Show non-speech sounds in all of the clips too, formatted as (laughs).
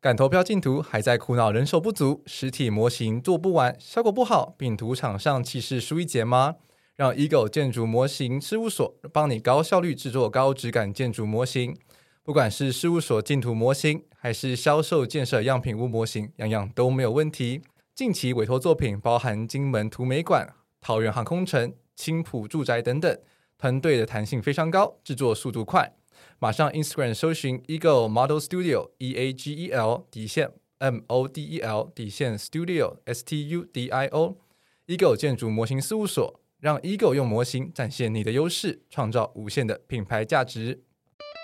赶投票进图，还在苦恼人手不足、实体模型做不完、效果不好，并图场上气势输一截吗？让 Eagle 建筑模型事务所帮你高效率制作高质感建筑模型。不管是事务所进图模型，还是销售建设样品屋模型，样样都没有问题。近期委托作品包含金门图美馆、桃园航空城、青埔住宅等等，团队的弹性非常高，制作速度快。马上 Instagram 搜寻 Eagle Model Studio E A G E L 底线 M O D E L 底线 Studio S T U D I O Eagle 建筑模型事务所，让 Eagle 用模型展现你的优势，创造无限的品牌价值。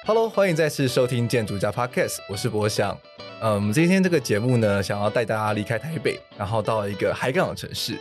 Hello，欢迎再次收听建筑家 Podcast，我是博翔。嗯，今天这个节目呢，想要带大家离开台北，然后到一个海港城市。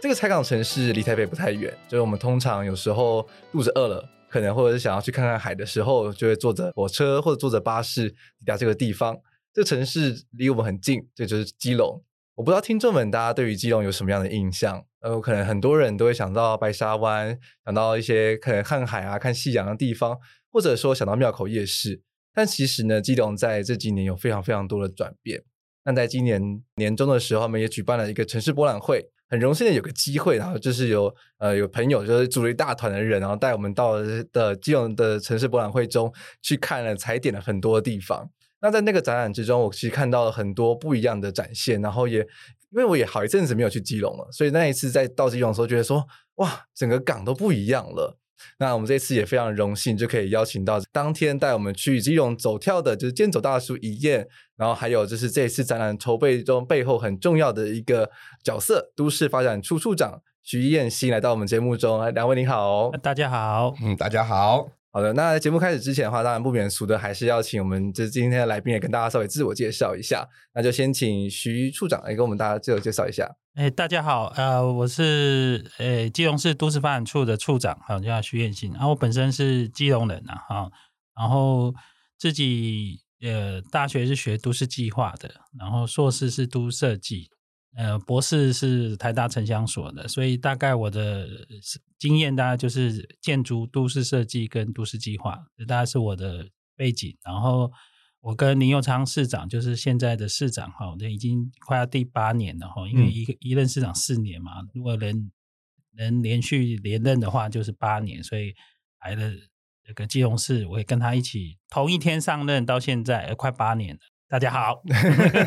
这个海港城市离台北不太远，就是我们通常有时候肚子饿了。可能或者是想要去看看海的时候，就会坐着火车或者坐着巴士抵达这个地方。这城市离我们很近，这就是基隆。我不知道听众们大家对于基隆有什么样的印象？呃，可能很多人都会想到白沙湾，想到一些可能看海啊、看夕阳的地方，或者说想到庙口夜市。但其实呢，基隆在这几年有非常非常多的转变。那在今年年中的时候，我们也举办了一个城市博览会。很荣幸的有个机会，然后就是有呃有朋友就是组了一大团的人，然后带我们到的基隆的城市博览会中去看了踩点了很多地方。那在那个展览之中，我其实看到了很多不一样的展现，然后也因为我也好一阵子没有去基隆了，所以那一次在到基隆的时候，觉得说哇，整个港都不一样了。那我们这次也非常荣幸，就可以邀请到当天带我们去基隆走跳的，就是健走大叔一燕，然后还有就是这次展览筹备中背后很重要的一个角色，都市发展处处长徐彦希来到我们节目中，两位你好，大家好，嗯，大家好。好的，那节目开始之前的话，当然不免俗的，还是要请我们这今天的来宾也跟大家稍微自我介绍一下。那就先请徐处长来跟我们大家自我介绍一下。哎，大家好，呃，我是呃基隆市都市发展处的处长，好，叫徐彦新。然后我本身是基隆人呐，哈，然后自己呃大学是学都市计划的，然后硕士是都设计。呃，博士是台大城乡所的，所以大概我的经验大概就是建筑、都市设计跟都市计划，这大概是我的背景。然后我跟林佑昌市长，就是现在的市长哈，已经快要第八年了哈，因为一个、嗯、一任市长四年嘛，如果能能连续连任的话，就是八年，所以来了这个基隆市，我也跟他一起同一天上任，到现在快八年了。大家好，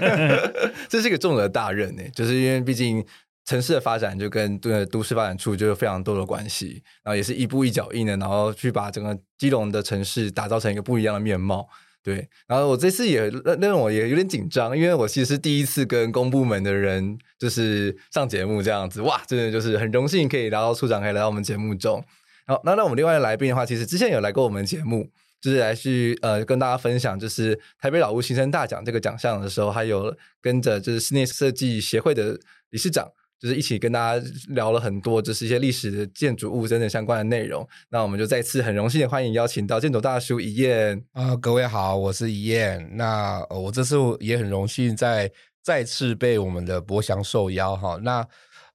(laughs) 这是一个重的大任呢，就是因为毕竟城市的发展就跟对都市发展处就有非常多的关系，然后也是一步一脚印的，然后去把整个基隆的城市打造成一个不一样的面貌。对，然后我这次也让让我也有点紧张，因为我其实第一次跟公部门的人就是上节目这样子，哇，真的就是很荣幸可以来到处长，可以来到我们节目中。好，那那我们另外的来宾的话，其实之前有来过我们节目。就是来去呃跟大家分享，就是台北老屋新生大奖这个奖项的时候，还有跟着就是室内设计协会的理事长，就是一起跟大家聊了很多，就是一些历史的建筑物等等相关的内容。那我们就再次很荣幸的欢迎邀请到健走大叔一燕啊，各位好，我是一燕。那、我这次也很荣幸再再次被我们的博翔受邀哈。那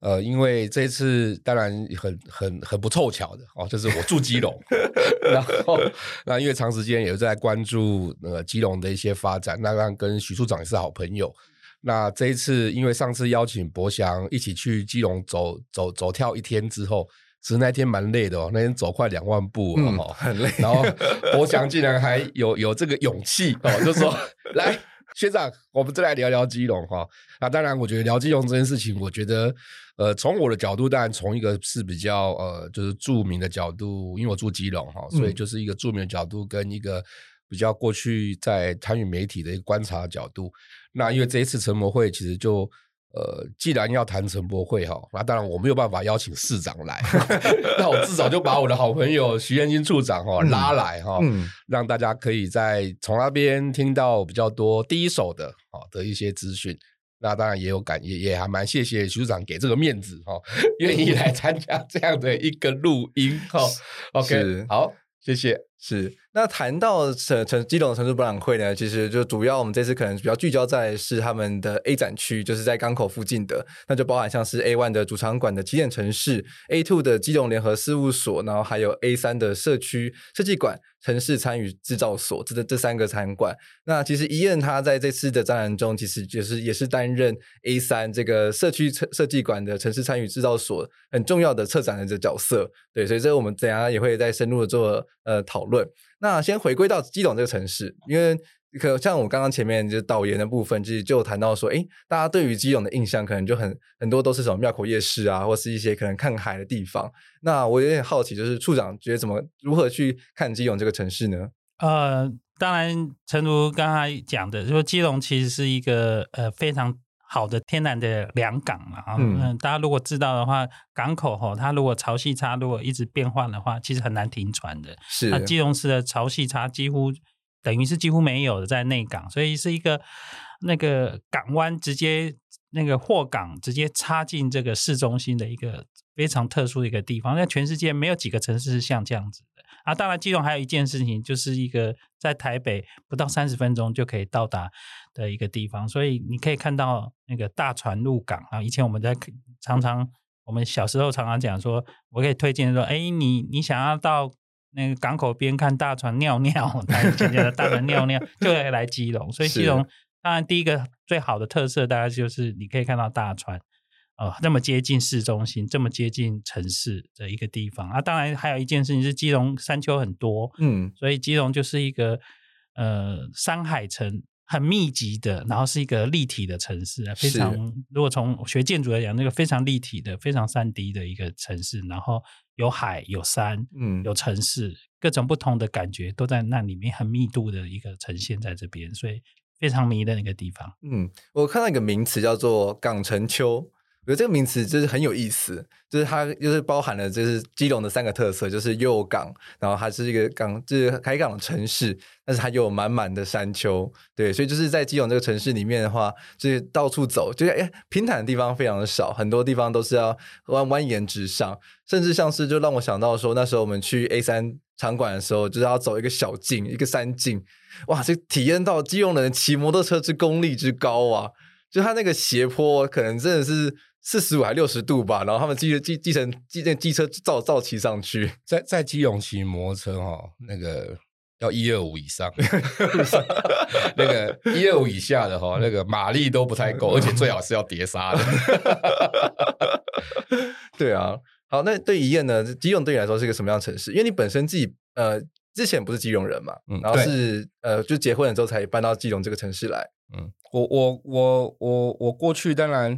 呃，因为这次当然很很很不凑巧的哦，就是我住基隆，(laughs) 然后那因为长时间也在关注呃基隆的一些发展，那让跟徐处长也是好朋友。那这一次因为上次邀请博翔一起去基隆走走走跳一天之后，其实那天蛮累的哦，那天走快两万步哦，嗯、很累。然后博翔竟然还有有这个勇气哦，就说 (laughs) 来。学长，我们再来聊聊基隆哈。那当然，我觉得聊基隆这件事情，我觉得，呃，从我的角度，当然从一个是比较呃，就是著名的角度，因为我住基隆哈，所以就是一个著名的角度跟一个比较过去在参与媒体的一个观察角度。那因为这一次成魔会其实就。呃，既然要谈城博会哈，那当然我没有办法邀请市长来，(laughs) 那我至少就把我的好朋友徐彦新处长哈拉来哈，嗯、让大家可以在从那边听到比较多第一手的啊的一些资讯。那当然也有感，也也还蛮谢谢徐处长给这个面子哈，(laughs) 愿意来参加这样的一个录音哈。OK，好，谢谢。是，那谈到成成基隆城市博览会呢，其实就主要我们这次可能比较聚焦在是他们的 A 展区，就是在港口附近的，那就包含像是 A one 的主场馆的起点城市，A two 的基隆联合事务所，然后还有 A 三的社区设计馆。城市参与制造所，这这三个场馆。那其实伊恩他在这次的展览中，其实就是也是担任 A 三这个社区设设计馆的城市参与制造所很重要的策展人的角色。对，所以这个我们等下也会再深入的做呃讨论。那先回归到基隆这个城市，因为。可像我刚刚前面就是导言的部分，就是就谈到说，诶，大家对于基隆的印象可能就很很多都是什么庙口夜市啊，或是一些可能看海的地方。那我有点好奇，就是处长觉得怎么如何去看基隆这个城市呢？呃，当然，诚如刚才讲的，说基隆其实是一个呃非常好的天然的良港嘛。嗯，嗯，大家如果知道的话，港口吼，它如果潮汐差如果一直变换的话，其实很难停船的。是，那基隆市的潮汐差几乎。等于是几乎没有的在内港，所以是一个那个港湾直接那个货港直接插进这个市中心的一个非常特殊的一个地方。在全世界没有几个城市是像这样子的啊！当然，基隆还有一件事情，就是一个在台北不到三十分钟就可以到达的一个地方，所以你可以看到那个大船入港啊。以前我们在常常我们小时候常常讲说，我可以推荐说，哎，你你想要到。那个港口边看大船尿尿，来前面的大船尿尿，就会来基隆。所以基隆当然第一个最好的特色，大概就是你可以看到大船，哦，那么接近市中心，这么接近城市的一个地方啊。当然还有一件事情是基隆山丘很多，嗯，所以基隆就是一个呃山海城很密集的，然后是一个立体的城市，非常如果从学建筑来讲，那个非常立体的、非常三 D 的一个城市，然后。有海有山，嗯，有城市，各种不同的感觉都在那里面，很密度的一个呈现在这边，所以非常迷的那个地方。嗯，我看到一个名词叫做“港城丘”。我觉得这个名词就是很有意思，就是它就是包含了就是基隆的三个特色，就是又港，然后它是一个港，就是海港的城市，但是它又有满满的山丘，对，所以就是在基隆这个城市里面的话，就是到处走，就是哎平坦的地方非常的少，很多地方都是要蜿蜿蜒直上，甚至像是就让我想到说，那时候我们去 A 三场馆的时候，就是要走一个小径，一个山径，哇，这体验到基隆人骑摩托车之功力之高啊！就它那个斜坡，可能真的是。四十五还六十度吧，然后他们机机机乘机那机车照照骑上去，在在基隆骑摩托车哈，那个要一二五以上，(laughs) 那个一二五以下的哈，那个马力都不太够，而且最好是要碟刹的。(laughs) 对啊，好，那对宜彦呢？基隆对你来说是一个什么样的城市？因为你本身自己呃之前不是基隆人嘛，嗯，然后是呃就结婚了之后才搬到基隆这个城市来。嗯，我我我我我过去当然。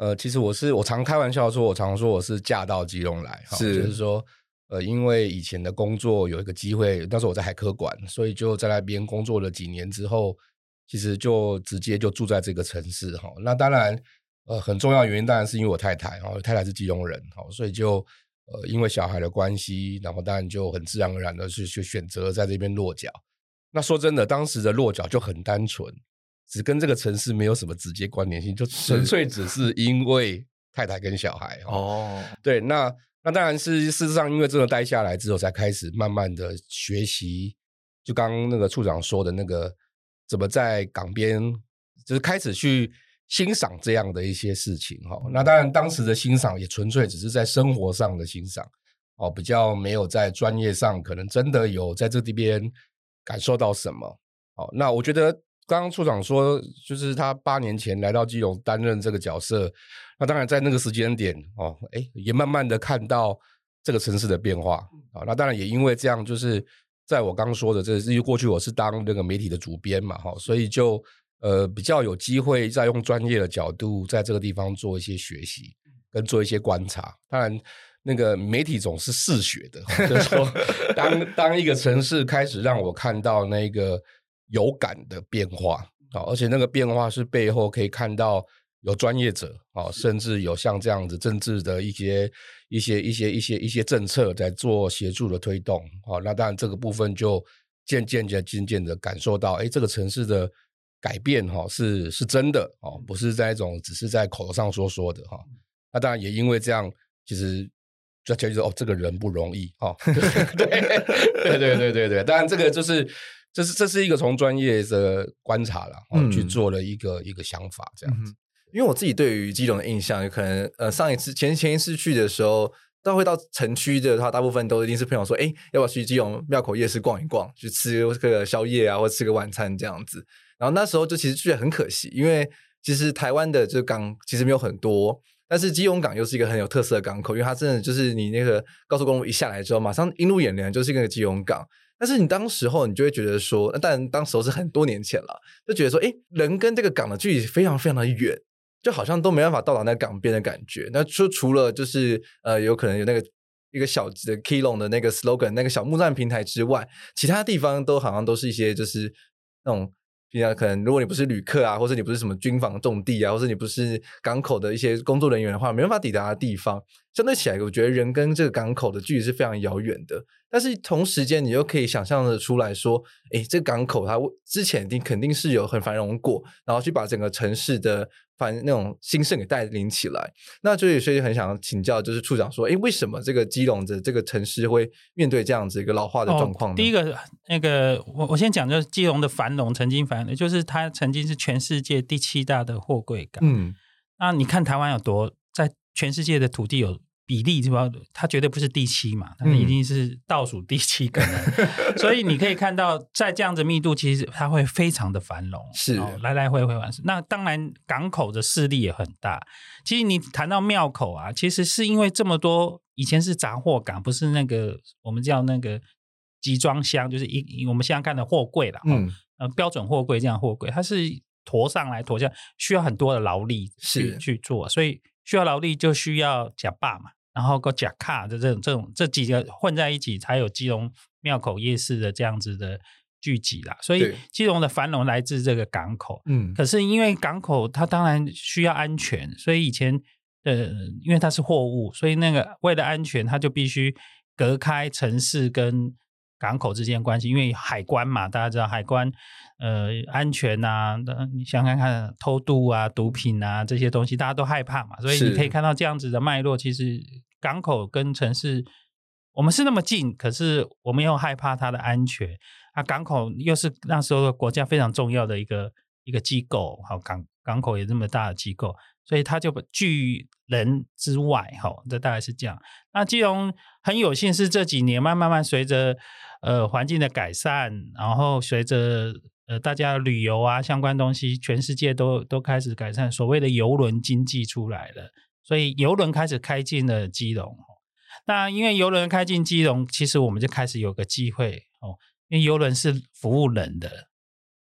呃，其实我是我常开玩笑说，我常说我是嫁到基隆来，哈就是说，呃，因为以前的工作有一个机会，那时候我在海科馆，所以就在那边工作了几年之后，其实就直接就住在这个城市哈。那当然，呃，很重要的原因当然是因为我太太哈，太太是基隆人哈，所以就呃因为小孩的关系，然后当然就很自然而然的去去选择在这边落脚。那说真的，当时的落脚就很单纯。只跟这个城市没有什么直接关联性，就纯粹只是因为太太跟小孩哦。对，那那当然是事实上，因为真的待下来之后，才开始慢慢的学习。就刚刚那个处长说的那个，怎么在港边，就是开始去欣赏这样的一些事情哈。那当然，当时的欣赏也纯粹只是在生活上的欣赏哦，比较没有在专业上，可能真的有在这边感受到什么。哦，那我觉得。刚刚处长说，就是他八年前来到基隆担任这个角色，那当然在那个时间点哦，哎，也慢慢的看到这个城市的变化啊。那当然也因为这样，就是在我刚刚说的，这是因为过去我是当那个媒体的主编嘛，哈，所以就呃比较有机会再用专业的角度在这个地方做一些学习跟做一些观察。当然，那个媒体总是嗜血的，就是说 (laughs) 当当一个城市开始让我看到那个。有感的变化啊，而且那个变化是背后可以看到有专业者啊，甚至有像这样子政治的一些一些一些一些一些政策在做协助的推动啊。那当然这个部分就渐渐的渐渐的感受到，哎，这个城市的改变哈是是真的哦，不是在一种只是在口头上说说的哈。那当然也因为这样，其实就觉得哦，这个人不容易哦。(laughs) 对 (laughs) 对对对对对，当然这个就是这是这是一个从专业的观察了，嗯，去做了一个一个想法这样子。因为我自己对于基隆的印象，有可能呃上一次前前一次去的时候，到会到城区的话，大部分都一定是朋友说，哎，要不要去基隆庙口夜市逛一逛，去吃个宵夜啊，或吃个晚餐这样子。然后那时候就其实觉得很可惜，因为其实台湾的这个港其实没有很多。但是基隆港又是一个很有特色的港口，因为它真的就是你那个高速公路一下来之后，马上映入眼帘就是一个基隆港。但是你当时候你就会觉得说，但当时候是很多年前了，就觉得说，诶，人跟这个港的距离非常非常的远，就好像都没办法到达那港边的感觉。那除除了就是呃，有可能有那个一个小的 Keylon 的那个 slogan，那个小木栈平台之外，其他地方都好像都是一些就是那种。平常可能，如果你不是旅客啊，或者你不是什么军防重地啊，或者你不是港口的一些工作人员的话，没办法抵达的地方，相对起来，我觉得人跟这个港口的距离是非常遥远的。但是同时间，你又可以想象的出来说，诶，这个港口它之前一定肯定是有很繁荣过，然后去把整个城市的繁那种兴盛给带领起来。那就所以很想请教，就是处长说，诶，为什么这个基隆的这个城市会面对这样子一个老化的状况呢？哦，第一个，那个我我先讲，就是基隆的繁荣曾经繁荣，就是它曾经是全世界第七大的货柜港。嗯，那你看台湾有多在全世界的土地有。比例是吧？它绝对不是第七嘛，它一定是倒数第七个。嗯、(laughs) 所以你可以看到，在这样子密度，其实它会非常的繁荣，是哦来来回回完事。那当然，港口的势力也很大。其实你谈到庙口啊，其实是因为这么多以前是杂货港，不是那个我们叫那个集装箱，就是一我们现在看的货柜了。嗯，呃，标准货柜这样货柜，它是驮上来驮下，需要很多的劳力去去做，所以需要劳力就需要甲霸嘛。然后个假卡的这种这种这几个混在一起，才有基隆庙口夜市的这样子的聚集啦。所以基隆的繁荣来自这个港口。嗯，可是因为港口它当然需要安全，所以以前呃，因为它是货物，所以那个为了安全，它就必须隔开城市跟港口之间关系。因为海关嘛，大家知道海关呃安全啊，你想看看偷渡啊、毒品啊这些东西，大家都害怕嘛。所以你可以看到这样子的脉络，其实。港口跟城市，我们是那么近，可是我们又害怕它的安全。啊，港口又是那时候国家非常重要的一个一个机构，好，港港口也这么大的机构，所以它就拒人之外，哈，这大概是这样。那基隆很有幸是这几年慢慢慢随着呃环境的改善，然后随着呃大家旅游啊相关东西，全世界都都开始改善，所谓的邮轮经济出来了。所以邮轮开始开进了基隆，那因为邮轮开进基隆，其实我们就开始有个机会哦，因为邮轮是服务人的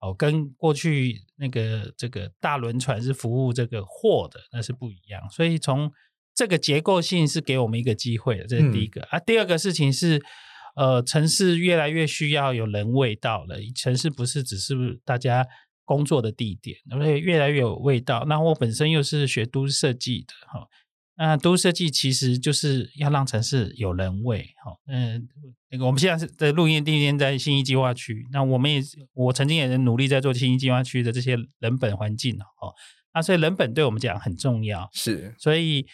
哦，跟过去那个这个大轮船是服务这个货的，那是不一样。所以从这个结构性是给我们一个机会，这是第一个、嗯、啊。第二个事情是，呃，城市越来越需要有人味道了，城市不是只是大家。工作的地点，而且越来越有味道。那我本身又是学都市设计的哈，那都市设计其实就是要让城市有人味哈。嗯，那个我们现在是在录音地点在新义计划区，那我们也我曾经也努力在做新义计划区的这些人本环境哦。那所以人本对我们讲很重要，是。所以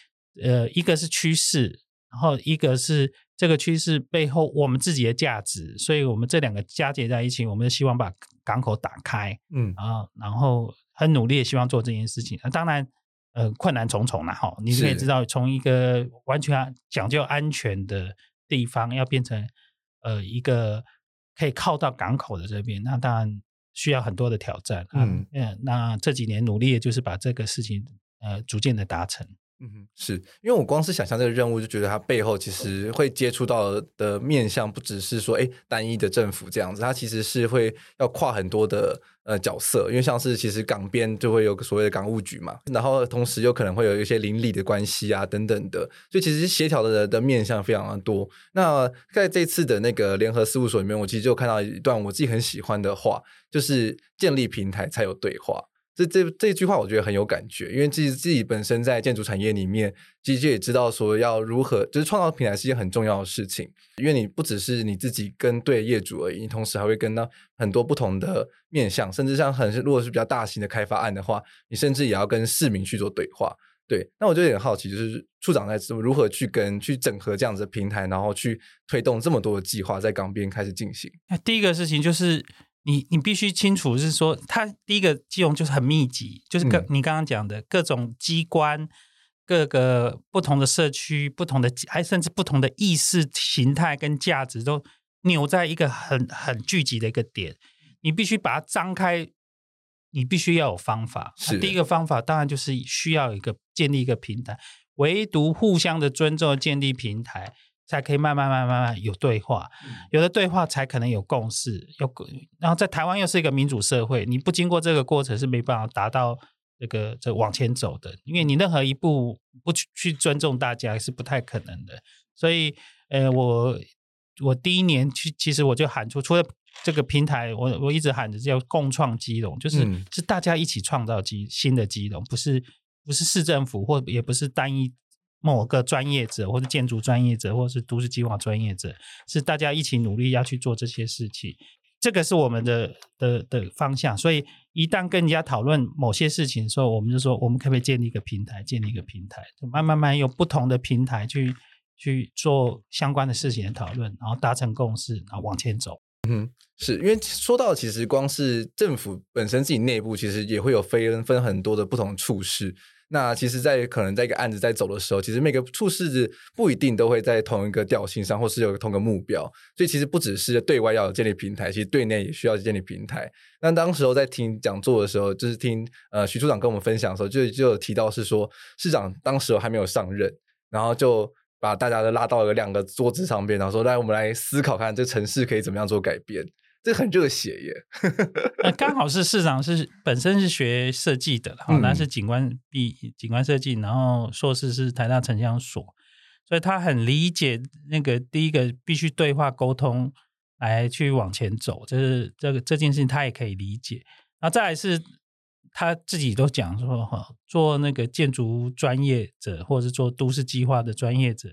呃，一个是趋势，然后一个是。这个趋势背后，我们自己的价值，所以我们这两个加结在一起，我们希望把港口打开，嗯啊，然后很努力的希望做这件事情。那当然，呃，困难重重了哈。你可以知道，从一个完全讲究安全的地方，要变成呃一个可以靠到港口的这边，那当然需要很多的挑战。嗯嗯，那这几年努力的就是把这个事情呃逐渐的达成。嗯，是因为我光是想象这个任务，就觉得它背后其实会接触到的面向不只是说，哎，单一的政府这样子，它其实是会要跨很多的呃角色，因为像是其实港边就会有所谓的港务局嘛，然后同时又可能会有一些邻里的关系啊等等的，所以其实协调的的面向非常的多。那在这次的那个联合事务所里面，我其实就看到一段我自己很喜欢的话，就是建立平台才有对话。这这这句话我觉得很有感觉，因为自己自己本身在建筑产业里面，其实也知道说要如何，就是创造平台是一件很重要的事情。因为你不只是你自己跟对业主而已，你同时还会跟到很多不同的面向，甚至像很如果是比较大型的开发案的话，你甚至也要跟市民去做对话。对，那我就有点好奇，就是处长在如何去跟去整合这样子的平台，然后去推动这么多的计划在港边开始进行。那第一个事情就是你你必须清楚是说，它第一个基隆就是很密集，就是各、嗯、你刚刚讲的各种机关、各个不同的社区、不同的还甚至不同的意识形态跟价值都扭在一个很很聚集的一个点，你必须把它张开。你必须要有方法。是第一个方法，当然就是需要一个建立一个平台，唯独互相的尊重，建立平台，才可以慢慢、慢慢、慢慢有对话。嗯、有的对话，才可能有共识。有，然后在台湾又是一个民主社会，你不经过这个过程是没办法达到这个这往前走的。因为你任何一步不去去尊重大家是不太可能的。所以，呃，我我第一年去，其实我就喊出，除了这个平台，我我一直喊着叫共创基隆，就是、嗯、是大家一起创造基新的基隆，不是不是市政府或也不是单一某个专业者，或是建筑专业者，或是都市计划专业者，是大家一起努力要去做这些事情。这个是我们的的的方向。所以一旦跟人家讨论某些事情的时候，我们就说我们可不可以建立一个平台，建立一个平台，就慢慢慢用不同的平台去去做相关的事情的讨论，然后达成共识，然后往前走。嗯，是因为说到其实光是政府本身自己内部，其实也会有分分很多的不同处室。那其实，在可能在一个案子在走的时候，其实每个处室不一定都会在同一个调性上，或是有同个目标。所以其实不只是对外要有建立平台，其实对内也需要建立平台。那当时候在听讲座的时候，就是听呃徐处长跟我们分享的时候，就就有提到是说，市长当时候还没有上任，然后就。把大家都拉到了两个桌子上边，然后说：“来，我们来思考看，这城市可以怎么样做改变？”这很热血耶！(laughs) 那刚好是市长是本身是学设计的，然后那是景观毕景观设计，然后硕士是台大城乡所，所以他很理解那个第一个必须对话沟通来去往前走，就是这个这件事情他也可以理解。然后再来是。他自己都讲说，哈，做那个建筑专业者，或者是做都市计划的专业者，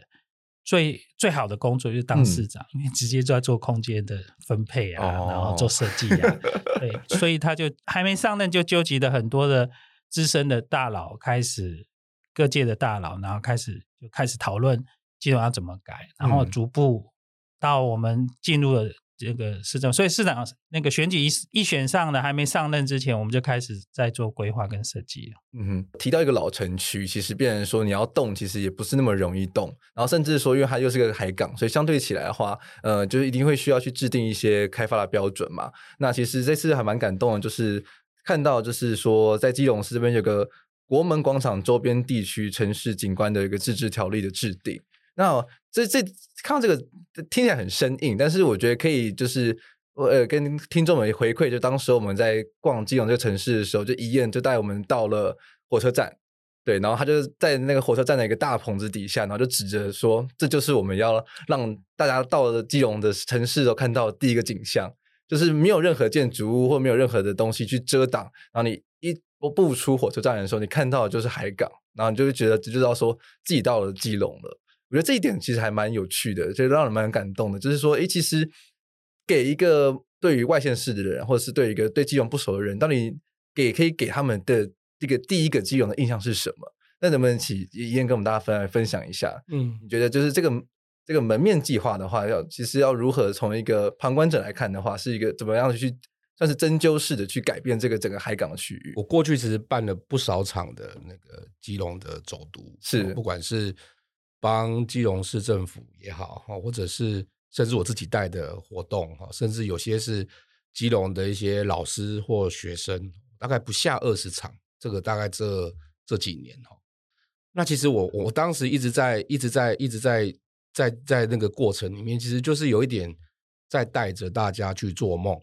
最最好的工作就是当市长，嗯、因为直接就在做空间的分配啊，哦、然后做设计啊，对，所以他就还没上任就纠集了很多的资深的大佬，开始各界的大佬，然后开始就开始讨论基隆要怎么改，然后逐步到我们进入了。这个市政，所以市长那个选举一一选上了，还没上任之前，我们就开始在做规划跟设计了。嗯哼，提到一个老城区，其实变成说你要动，其实也不是那么容易动。然后甚至说，因为它又是个海港，所以相对起来的话，呃，就是一定会需要去制定一些开发的标准嘛。那其实这次还蛮感动的，就是看到就是说，在基隆市这边有个国门广场周边地区城市景观的一个自治条例的制定。那这这看到这个听起来很生硬，但是我觉得可以就是呃跟听众们回馈，就当时我们在逛基隆这个城市的时候，就一燕就带我们到了火车站，对，然后他就在那个火车站的一个大棚子底下，然后就指着说，这就是我们要让大家到了基隆的城市都看到第一个景象，就是没有任何建筑物或没有任何的东西去遮挡，然后你一步出火车站的时候，你看到的就是海港，然后你就会觉得就知道说自己到了基隆了。我觉得这一点其实还蛮有趣的，就让人蛮感动的。就是说，诶，其实给一个对于外县市的人，或者是对一个对基隆不熟的人，到底给可以给他们的这个第一个基隆的印象是什么？那能不能请一燕跟我们大家分分享一下？嗯，你觉得就是这个这个门面计划的话，要其实要如何从一个旁观者来看的话，是一个怎么样去算是针灸式的去改变这个整个海港的区域？我过去其实办了不少场的那个基隆的走读，是不管是。帮基隆市政府也好，或者是甚至我自己带的活动，甚至有些是基隆的一些老师或学生，大概不下二十场。这个大概这这几年哈，那其实我我当时一直在一直在一直在在在那个过程里面，其实就是有一点在带着大家去做梦，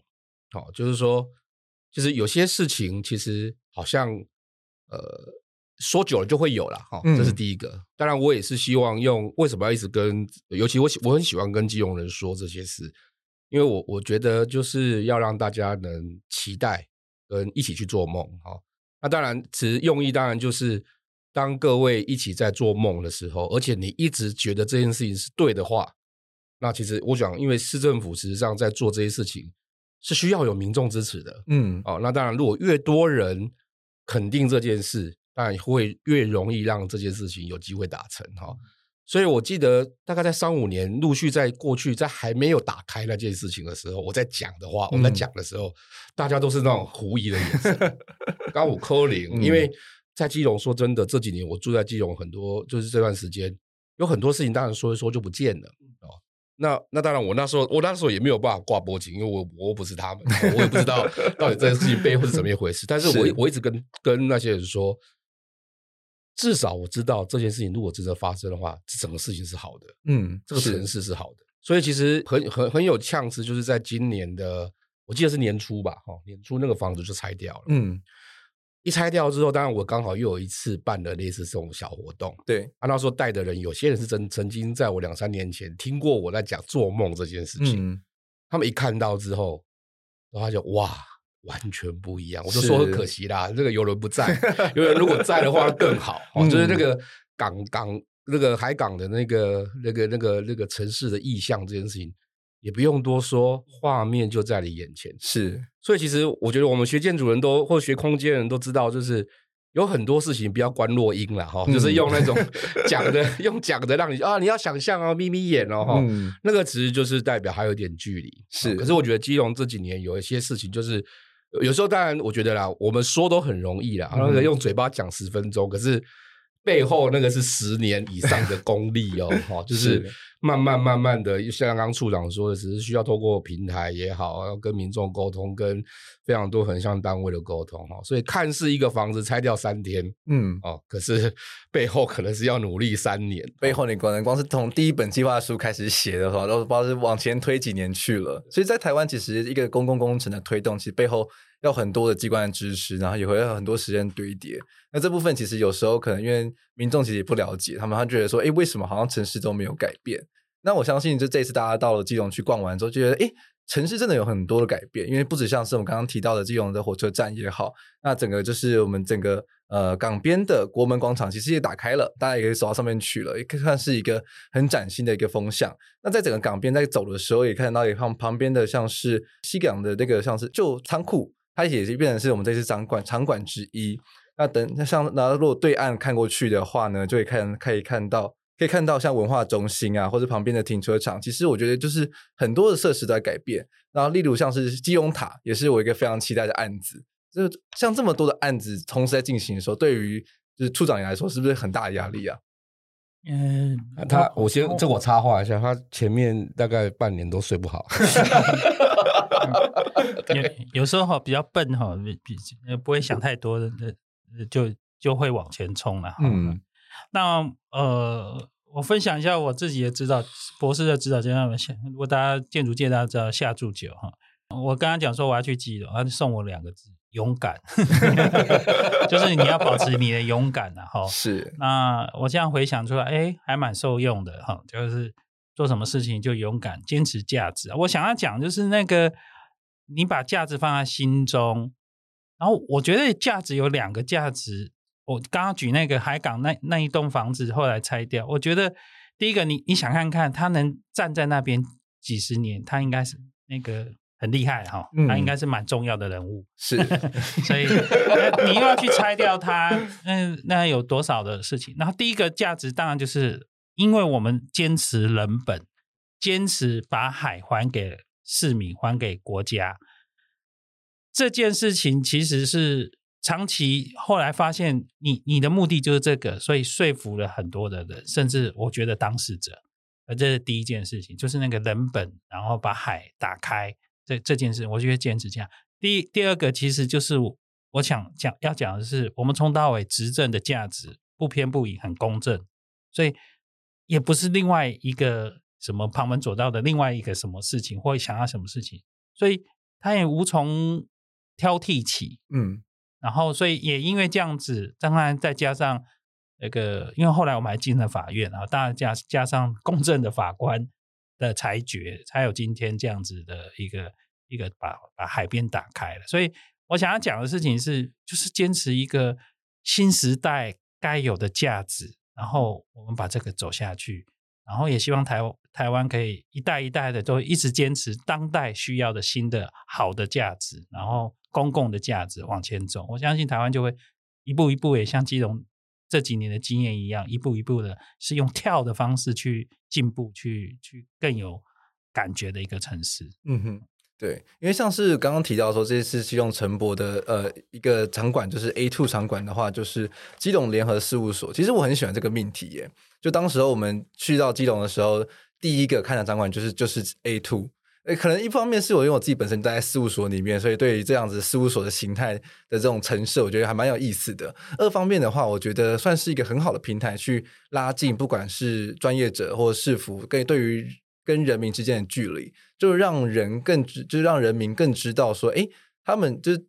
好，就是说，就是有些事情其实好像呃。说久了就会有了哈，这是第一个。嗯、当然，我也是希望用为什么要一直跟，尤其我喜我很喜欢跟基隆人说这些事，因为我我觉得就是要让大家能期待跟一起去做梦哈。那当然，其实用意当然就是当各位一起在做梦的时候，而且你一直觉得这件事情是对的话，那其实我想，因为市政府实际上在做这些事情是需要有民众支持的，嗯，哦，那当然，如果越多人肯定这件事。当然会越容易让这件事情有机会达成哈。所以我记得大概在三五年，陆续在过去，在还没有打开那件事情的时候，我在讲的话，我们在讲的时候，大家都是那种狐疑的眼神。(laughs) 刚五扣零，因为在基隆，说真的，这几年我住在基隆，很多就是这段时间有很多事情，当然说一说就不见了哦。那那当然，我那时候我那时候也没有办法挂脖颈，因为我我又不是他们，我也不知道到底这件事情背后是怎么一回事。但是我我一直跟跟那些人说。至少我知道这件事情如果真的发生的话，整个事情是好的。嗯，这个城市是好的，所以其实很很很有呛是，就是在今年的，我记得是年初吧，哈，年初那个房子就拆掉了。嗯，一拆掉之后，当然我刚好又有一次办了类似这种小活动。对，按照说带的人，有些人是曾曾经在我两三年前听过我在讲做梦这件事情，嗯，他们一看到之后，然后他就哇。完全不一样，我就说很可惜啦，这个游轮不在，游轮如果在的话 (laughs) 更好。哦，就是那个港港那个海港的那个那个那个那个城市的意象这件事情，也不用多说，画面就在你眼前。是，所以其实我觉得我们学建筑人都或学空间人都知道，就是有很多事情不要观落音了哈，就是用那种讲的用讲的让你啊，你要想象啊，眯眯眼哦哈，那个其实就是代表还有点距离。是，可是我觉得基隆这几年有一些事情就是。有时候当然，我觉得啦，我们说都很容易啦，那个用嘴巴讲十分钟，可是背后那个是十年以上的功力哦，(laughs) 哈，就是慢慢慢慢的，像刚刚处长说的，只是需要透过平台也好，要跟民众沟通，跟非常多横向单位的沟通哈，所以看似一个房子拆掉三天，嗯，哦，可是背后可能是要努力三年，背后你可能光是从第一本计划书开始写的话，都不知道是往前推几年去了。所以在台湾，其实一个公共工程的推动，其实背后。要很多的机关的支持，然后也会有很多时间堆叠。那这部分其实有时候可能因为民众其实也不了解，他们他觉得说，诶，为什么好像城市都没有改变？那我相信，就这次大家到了基隆去逛完之后，觉得，诶，城市真的有很多的改变。因为不止像是我们刚刚提到的基隆的火车站也好，那整个就是我们整个呃港边的国门广场其实也打开了，大家也可以走到上面去了，也可以看是一个很崭新的一个风向。那在整个港边在走的时候，也看到也看旁边的像是西港的那个像是旧仓库。它也是变成是我们这次场馆场馆之一。那等那像那如果对岸看过去的话呢，就可以看可以看到可以看到像文化中心啊，或者旁边的停车场。其实我觉得就是很多的设施都在改变。然后例如像是基隆塔，也是我一个非常期待的案子。就像这么多的案子同时在进行的时候，对于就是处长来说，是不是很大的压力啊？嗯，他我先这我插话一下，他前面大概半年都睡不好。(laughs) 有有时候比较笨哈，比不会想太多的，就就会往前冲了。嗯，那呃，我分享一下我自己的指导，博士的指导，就像如果大家建筑界大家知道下注酒哈，我刚刚讲说我要去基隆，他就送我两个字：勇敢。(laughs) 就是你要保持你的勇敢呐，哈。是。那我这样回想出来，哎，还蛮受用的哈，就是。做什么事情就勇敢坚持价值。我想要讲就是那个，你把价值放在心中，然后我觉得价值有两个价值。我刚刚举那个海港那那一栋房子后来拆掉，我觉得第一个你你想看看他能站在那边几十年，他应该是那个很厉害哈，他应该是蛮重要的人物。是，(laughs) 所以你又要去拆掉他，那那有多少的事情？然后第一个价值当然就是。因为我们坚持人本，坚持把海还给市民，还给国家，这件事情其实是长期。后来发现你，你你的目的就是这个，所以说服了很多的人，甚至我觉得当事者。而这是第一件事情，就是那个人本，然后把海打开。这这件事，我觉得坚持这样。第一第二个，其实就是我想讲要讲的是，我们从头到尾执政的价值不偏不倚，很公正，所以。也不是另外一个什么旁门左道的另外一个什么事情，或想要什么事情，所以他也无从挑剔起，嗯，然后所以也因为这样子，当然再加上那个，因为后来我们还进了法院，然后当然加加上公正的法官的裁决，才有今天这样子的一个一个把把海边打开了。所以我想要讲的事情是，就是坚持一个新时代该有的价值。然后我们把这个走下去，然后也希望台台湾可以一代一代的都一直坚持当代需要的新的好的价值，然后公共的价值往前走。我相信台湾就会一步一步也像基隆这几年的经验一样，一步一步的是用跳的方式去进步，去去更有感觉的一个城市。嗯哼。对，因为像是刚刚提到说，这次是用陈博的呃一个场馆就是 A two 场馆的话，就是基隆联合事务所。其实我很喜欢这个命题耶。就当时候我们去到基隆的时候，第一个看的场馆就是就是 A two。诶，可能一方面是我因为我自己本身待在事务所里面，所以对于这样子事务所的形态的这种陈设，我觉得还蛮有意思的。二方面的话，我觉得算是一个很好的平台，去拉近不管是专业者或市府跟对于。跟人民之间的距离，就让人更知，就让人民更知道说，诶，他们就是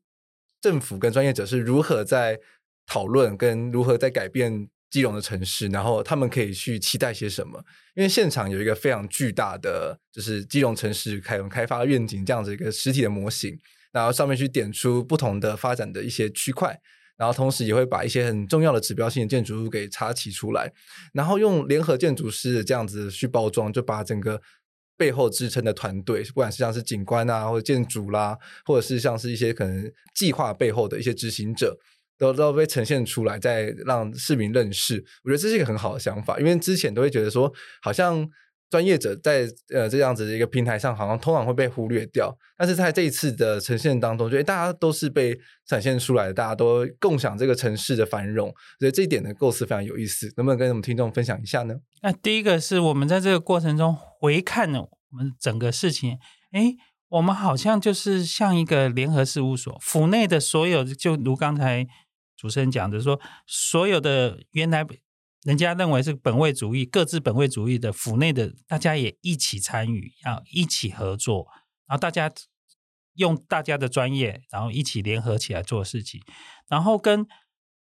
政府跟专业者是如何在讨论，跟如何在改变基隆的城市，然后他们可以去期待些什么？因为现场有一个非常巨大的，就是基隆城市开开发愿景这样子一个实体的模型，然后上面去点出不同的发展的一些区块，然后同时也会把一些很重要的指标性的建筑物给插起出来，然后用联合建筑师这样子去包装，就把整个。背后支撑的团队，不管是像是景观啊，或者建筑啦，或者是像是一些可能计划背后的一些执行者，都都被呈现出来，再让市民认识。我觉得这是一个很好的想法，因为之前都会觉得说，好像专业者在呃这样子的一个平台上，好像通常会被忽略掉。但是在这一次的呈现当中，觉得大家都是被展现出来的，大家都共享这个城市的繁荣，所以这一点的构思非常有意思。能不能跟我们听众分享一下呢？那第一个是我们在这个过程中回看呢。我们整个事情，哎，我们好像就是像一个联合事务所，府内的所有，就如刚才主持人讲的说，所有的原来人家认为是本位主义、各自本位主义的府内的，大家也一起参与，要一起合作，然后大家用大家的专业，然后一起联合起来做事情，然后跟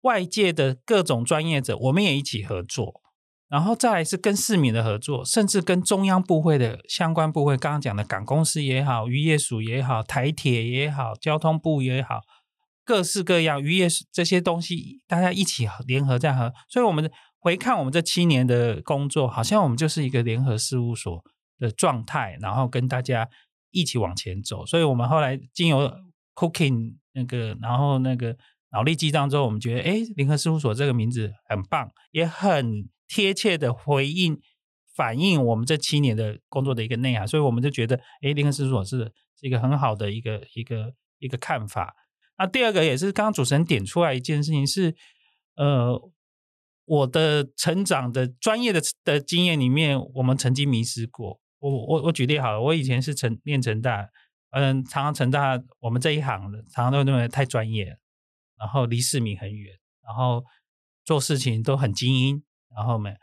外界的各种专业者，我们也一起合作。然后再来是跟市民的合作，甚至跟中央部会的相关部会，刚刚讲的港公司也好，渔业署也好，台铁也好，交通部也好，各式各样渔业这些东西，大家一起联合在合。所以，我们回看我们这七年的工作，好像我们就是一个联合事务所的状态，然后跟大家一起往前走。所以我们后来经由 Cooking 那个，然后那个脑力激荡之后，我们觉得，哎，联合事务所这个名字很棒，也很。贴切的回应、反映我们这七年的工作的一个内涵，所以我们就觉得，哎，联合事务所是是一个很好的一个一个一个看法。那第二个也是刚刚主持人点出来一件事情是，呃，我的成长的专业的的经验里面，我们曾经迷失过。我我我举例好了，我以前是成念成大，嗯，常常成大我们这一行的常常都认为太专业，然后离市民很远，然后做事情都很精英。然后没，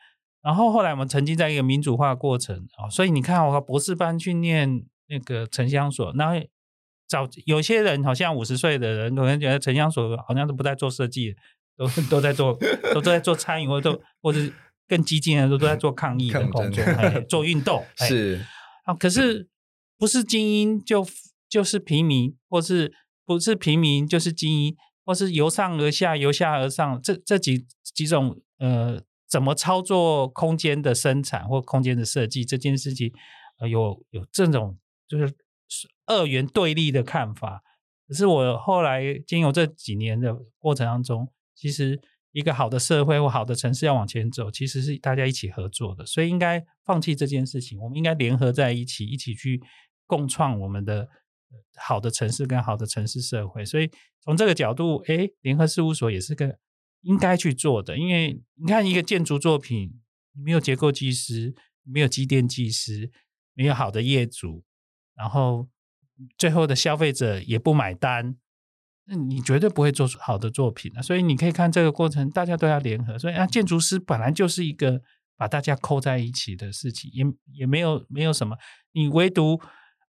然后后来我们曾经在一个民主化过程啊，所以你看，我博士班去念那个城乡所，那早有些人好像五十岁的人，可能觉得城乡所好像都不在做设计，都都在做，都在做餐饮，或者或者更激进的都都在做抗议的工作，(laughs) 做运动是啊。可是不是精英就就是平民，或是不是平民就是精英，或是由上而下，由下而上，这这几几种呃。怎么操作空间的生产或空间的设计这件事情，呃，有有这种就是二元对立的看法。可是我后来经由这几年的过程当中，其实一个好的社会或好的城市要往前走，其实是大家一起合作的。所以应该放弃这件事情，我们应该联合在一起，一起去共创我们的好的城市跟好的城市社会。所以从这个角度，哎，联合事务所也是个。应该去做的，因为你看一个建筑作品，没有结构技师，没有机电技师，没有好的业主，然后最后的消费者也不买单，那你绝对不会做出好的作品啊。所以你可以看这个过程，大家都要联合。所以啊，建筑师本来就是一个把大家扣在一起的事情，也也没有没有什么，你唯独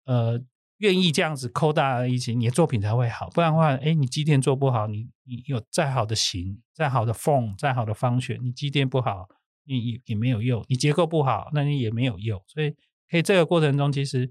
呃。愿意这样子扣大家一起，你的作品才会好。不然的话，哎，你机电做不好，你你有再好的形、再好的缝、再好的方选，你机电不好，你也也没有用。你结构不好，那你也没有用。所以，可以这个过程中，其实，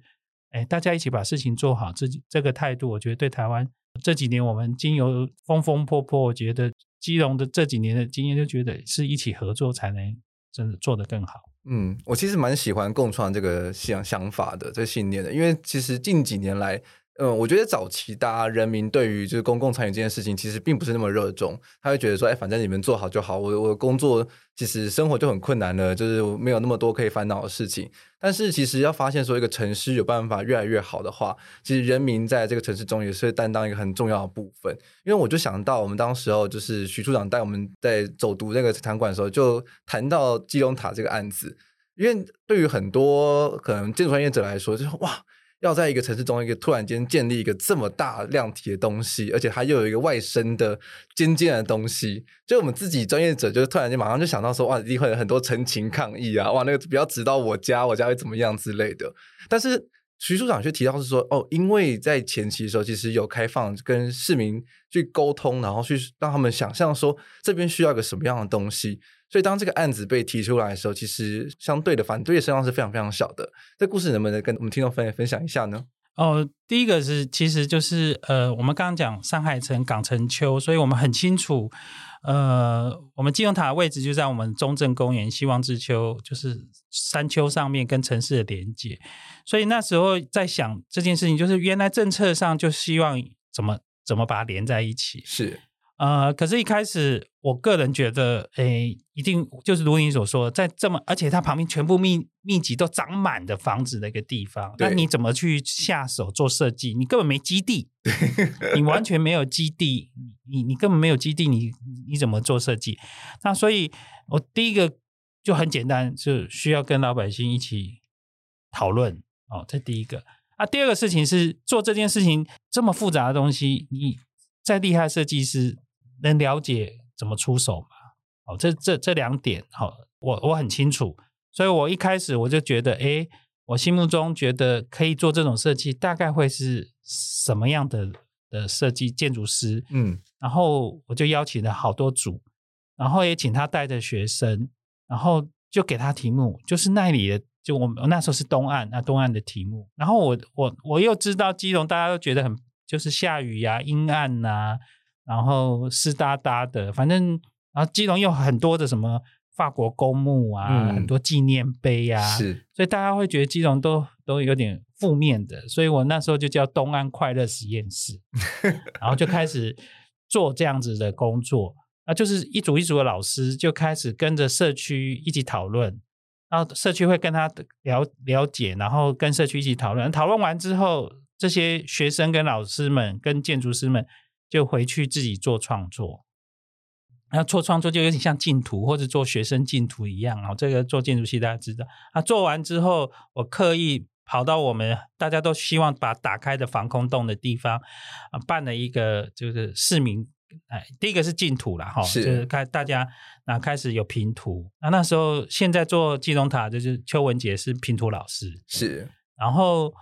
哎，大家一起把事情做好，自己这个态度，我觉得对台湾这几年我们经由风风破破，我觉得基隆的这几年的经验，就觉得是一起合作才能真的做得更好。嗯，我其实蛮喜欢共创这个想想法的，这个信念的，因为其实近几年来，嗯，我觉得早期大家人民对于就是公共参与这件事情，其实并不是那么热衷。他会觉得说，哎，反正你们做好就好。我我工作其实生活就很困难了，就是没有那么多可以烦恼的事情。但是其实要发现说，一个城市有办法越来越好的话，其实人民在这个城市中也是担当一个很重要的部分。因为我就想到我们当时候就是徐处长带我们在走读那个场馆的时候，就谈到基隆塔这个案子。因为对于很多可能建筑专业者来说，就是哇。要在一个城市中，一个突然间建立一个这么大量体的东西，而且它又有一个外伸的尖尖的东西，就我们自己专业者就突然间马上就想到说，哇，一定会有很多陈情抗议啊，哇，那个不要指到我家，我家会怎么样之类的。但是徐处长却提到是说，哦，因为在前期的时候，其实有开放跟市民去沟通，然后去让他们想象说这边需要一个什么样的东西。所以，当这个案子被提出来的时候，其实相对的反对的声浪是非常非常小的。这故事能不能跟我们听众分分享一下呢？哦，第一个是，其实就是呃，我们刚刚讲上海城、港城丘，所以我们很清楚，呃，我们金融塔的位置就在我们中正公园、希望之丘，就是山丘上面跟城市的连接。所以那时候在想这件事情，就是原来政策上就希望怎么怎么把它连在一起。是。呃，可是，一开始我个人觉得，诶，一定就是如你所说，在这么而且它旁边全部密密集都长满的房子的一个地方，那你怎么去下手做设计？你根本没基地，你完全没有基地，你你根本没有基地，你你怎么做设计？那所以，我第一个就很简单，就需要跟老百姓一起讨论哦，这第一个。啊，第二个事情是做这件事情这么复杂的东西，你再厉害的设计师。能了解怎么出手嘛？哦，这这这两点，好、哦，我我很清楚，所以我一开始我就觉得，诶，我心目中觉得可以做这种设计，大概会是什么样的的设计建筑师？嗯，然后我就邀请了好多组，然后也请他带着学生，然后就给他题目，就是那里的，就我们那时候是东岸，那东岸的题目，然后我我我又知道基隆，大家都觉得很就是下雨呀、啊，阴暗呐、啊。然后湿哒哒的，反正然后基隆有很多的什么法国公墓啊，嗯、很多纪念碑啊，是，所以大家会觉得基隆都都有点负面的，所以我那时候就叫东安快乐实验室，(laughs) 然后就开始做这样子的工作，啊就是一组一组的老师就开始跟着社区一起讨论，然后社区会跟他了了解，然后跟社区一起讨论，讨论完之后，这些学生跟老师们跟建筑师们。就回去自己做创作，然后做创作就有点像进图或者做学生进图一样啊。这个做建筑系大家知道，啊，做完之后我刻意跑到我们大家都希望把打开的防空洞的地方啊，办了一个就是市民哎，第一个是净土了哈，就是开大家那开始有拼图。那那时候现在做基隆塔就是邱文杰是拼图老师是，然后。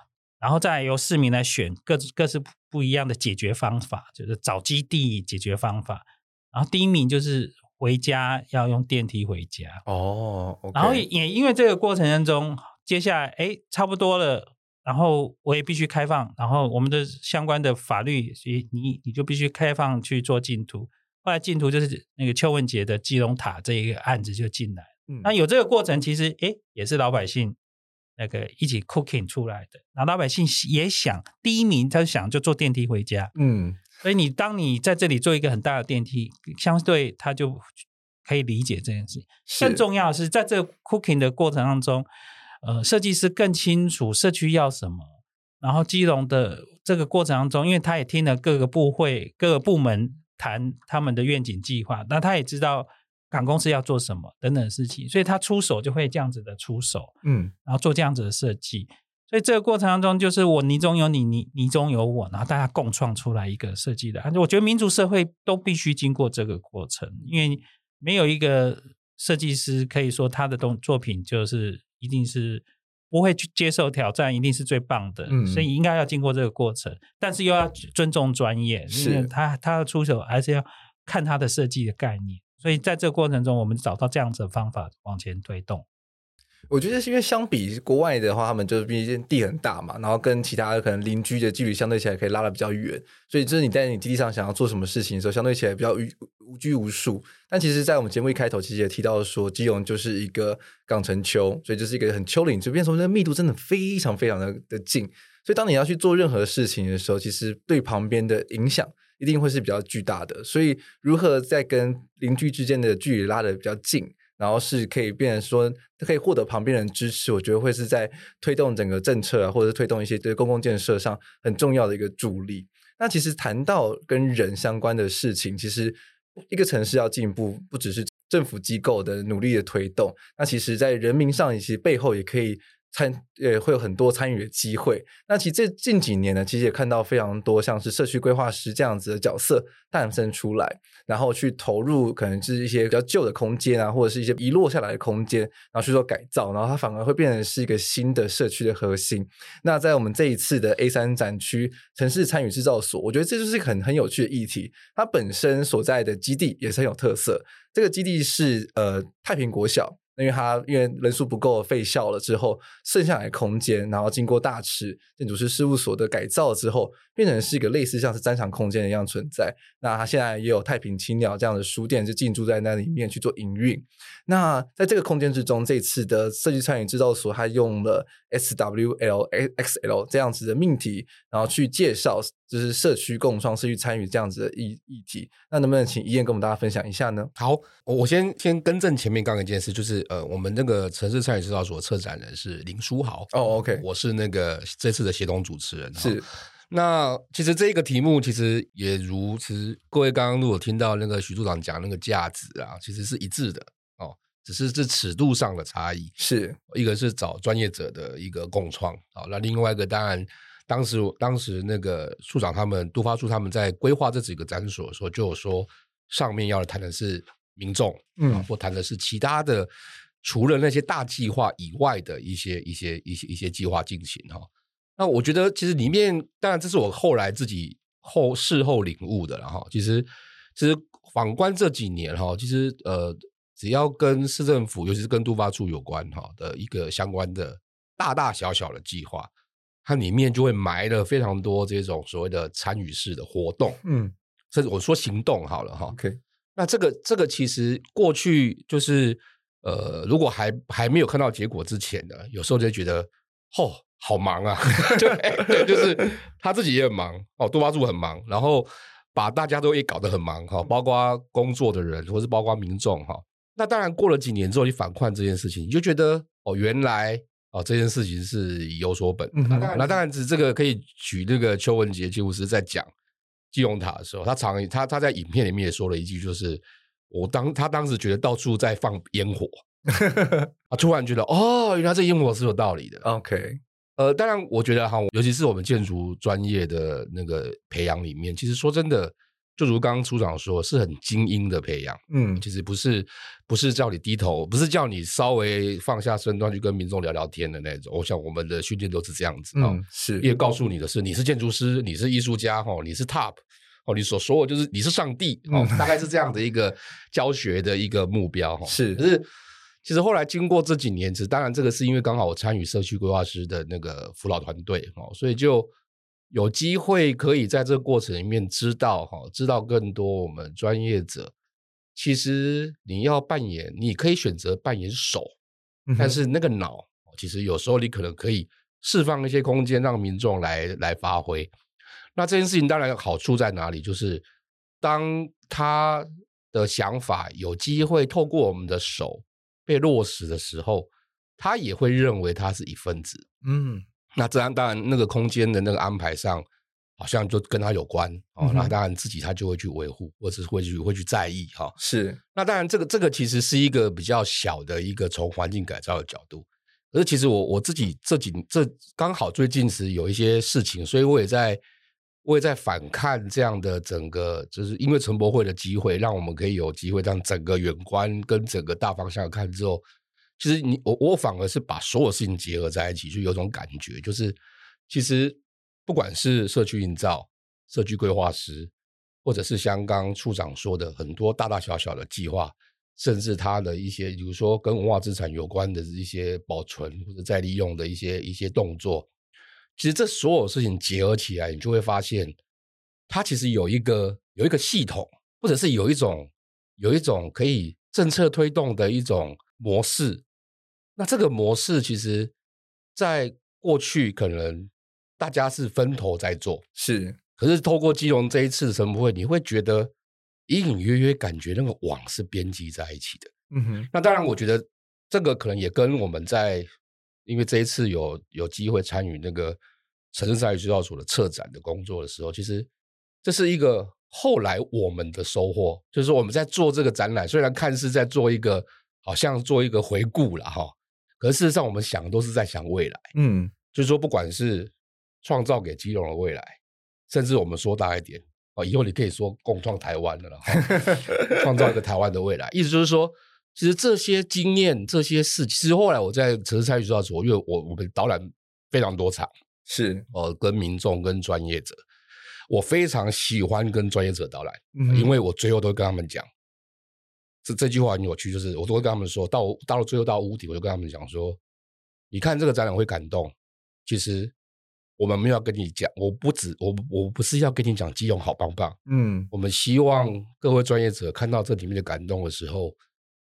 然后再由市民来选各各式不一样的解决方法，就是找基地解决方法。然后第一名就是回家要用电梯回家哦。Oh, okay. 然后也因为这个过程当中，接下来哎差不多了，然后我也必须开放，然后我们的相关的法律，所以你你就必须开放去做净土。后来净土就是那个邱文杰的基隆塔这一个案子就进来。嗯，那有这个过程，其实哎也是老百姓。那个一起 cooking 出来的，然后老百姓也想第一名，他就想就坐电梯回家。嗯，所以你当你在这里做一个很大的电梯，相对他就可以理解这件事情。更重要的是，在这个 cooking 的过程当中，呃，设计师更清楚社区要什么，然后基隆的这个过程当中，因为他也听了各个部会、各个部门谈他们的愿景计划，那他也知道。港公司要做什么等等的事情，所以他出手就会这样子的出手，嗯，然后做这样子的设计，所以这个过程当中就是我你中有你，你你中有我，然后大家共创出来一个设计的。我觉得民主社会都必须经过这个过程，因为没有一个设计师可以说他的东作品就是一定是不会去接受挑战，一定是最棒的，嗯，所以应该要经过这个过程，但是又要尊重专业，是他他的出手还是要看他的设计的概念。所以在这个过程中，我们找到这样子的方法往前推动。我觉得是因为相比国外的话，他们就是毕竟地很大嘛，然后跟其他的可能邻居的距离相对起来可以拉得比较远，所以就是你在你基地上想要做什么事情的时候，相对起来比较无拘无束。但其实，在我们节目一开头，其实也提到说，基隆就是一个港城丘，所以就是一个很丘陵，就变成说那个密度真的非常非常的的近。所以当你要去做任何事情的时候，其实对旁边的影响一定会是比较巨大的。所以如何在跟邻居之间的距离拉得比较近，然后是可以变成说可以获得旁边人支持，我觉得会是在推动整个政策啊，或者是推动一些对公共建设上很重要的一个助力。那其实谈到跟人相关的事情，其实一个城市要进步，不只是政府机构的努力的推动，那其实在人民上，以及背后也可以。参呃会有很多参与的机会。那其实这近几年呢，其实也看到非常多像是社区规划师这样子的角色诞生出来，然后去投入可能是一些比较旧的空间啊，或者是一些遗落下来的空间，然后去做改造，然后它反而会变成是一个新的社区的核心。那在我们这一次的 A 三展区城市参与制造所，我觉得这就是一个很很有趣的议题。它本身所在的基地也是很有特色，这个基地是呃太平国小。因为它因为人数不够废校了之后，剩下来空间，然后经过大池建筑师事务所的改造之后，变成是一个类似像是战场空间一样存在。那它现在也有太平青鸟这样的书店，就进驻在那里面去做营运。那在这个空间之中，这次的设计参与制造所，它用了 SWLXL 这样子的命题，然后去介绍就是社区共创、社区参与这样子的议议题。那能不能请一燕跟我们大家分享一下呢？好，我先先更正前面刚刚一件事，就是呃，我们那个城市参与制造所策展人是林书豪。哦、oh，OK，我是那个这次的协同主持人。是。那其实这个题目其实也如，其实各位刚刚如果听到那个许处长讲那个价值啊，其实是一致的哦，只是这尺度上的差异。是一个是找专业者的一个共创啊，那另外一个当然，当时当时那个处长他们都发处他们在规划这几个展所的时候，就有说上面要谈的是民众，嗯，或谈的是其他的，除了那些大计划以外的一些一些一些一些计划进行哈。那我觉得，其实里面当然这是我后来自己后事后领悟的了哈。其实，其实反观这几年哈，其实呃，只要跟市政府，尤其是跟都发处有关哈的一个相关的大大小小的计划，它里面就会埋了非常多这种所谓的参与式的活动，嗯，甚至我说行动好了哈。OK，那这个这个其实过去就是呃，如果还还没有看到结果之前呢，有时候就觉得嚯。好忙啊，(laughs) 对对，就是他自己也很忙哦，都发处很忙，然后把大家都也搞得很忙哈，包括工作的人，或是包括民众哈。那当然过了几年之后，你反观这件事情，你就觉得哦，原来哦这件事情是有所本。嗯、那当然，只这个可以举那个邱文杰建筑师在讲基隆塔的时候，他常他他在影片里面也说了一句，就是我当他当时觉得到处在放烟火，(laughs) 啊，突然觉得哦，原来这烟火是有道理的。OK。呃，当然，我觉得哈，尤其是我们建筑专业的那个培养里面，其实说真的，就如刚刚处长说，是很精英的培养。嗯，其实不是不是叫你低头，不是叫你稍微放下身段去跟民众聊聊天的那种。我想我们的训练都是这样子啊，嗯，是，也告诉你的是，你是建筑师，你是艺术家，哈，你是 top，哦，你所说的就是你是上帝，哦，大概是这样的一个教学的一个目标，哈，是，可是。其实后来经过这几年，其实当然这个是因为刚好我参与社区规划师的那个辅导团队哦，所以就有机会可以在这个过程里面知道哈，知道更多我们专业者。其实你要扮演，你可以选择扮演手，但是那个脑，其实有时候你可能可以释放一些空间，让民众来来发挥。那这件事情当然好处在哪里？就是当他的想法有机会透过我们的手。被落实的时候，他也会认为他是一份子。嗯，那这样当然，那个空间的那个安排上，好像就跟他有关哦。那当然，自己他就会去维护，或者是会去会去在意哈。是。那当然，这个这个其实是一个比较小的一个从环境改造的角度。可是，其实我我自己这几这刚好最近是有一些事情，所以我也在。我也在反看这样的整个，就是因为陈博会的机会，让我们可以有机会让整个远观跟整个大方向看之后，其实你我我反而是把所有事情结合在一起，就有种感觉，就是其实不管是社区营造、社区规划师，或者是像刚处长说的很多大大小小的计划，甚至他的一些，比如说跟文化资产有关的一些保存或者再利用的一些一些动作。其实这所有事情结合起来，你就会发现，它其实有一个有一个系统，或者是有一种有一种可以政策推动的一种模式。那这个模式其实，在过去可能大家是分头在做，是。可是透过基隆这一次的晨博会，你会觉得隐隐约约感觉那个网是编辑在一起的。嗯哼。那当然，我觉得这个可能也跟我们在，因为这一次有有机会参与那个城市参与制造所的策展的工作的时候，其实这是一个后来我们的收获，就是说我们在做这个展览，虽然看似在做一个好像做一个回顾了哈，可是事实上我们想都是在想未来。嗯，就是说不管是创造给基隆的未来，甚至我们说大一点哦，以后你可以说共创台湾的了，(laughs) 创造一个台湾的未来。意思就是说，其实这些经验、这些事，其实后来我在城市参与制造所，因为我我们导览非常多场，是。呃，跟民众、跟专业者。我非常喜欢跟专业者导览，嗯，因为我最后都会跟他们讲，这这句话很有趣，就是我都会跟他们说，到到了最后到屋顶，我就跟他们讲说，你看这个展览会感动，其实我们没有要跟你讲，我不止我我不是要跟你讲基隆好棒棒，嗯，我们希望各位专业者看到这里面的感动的时候，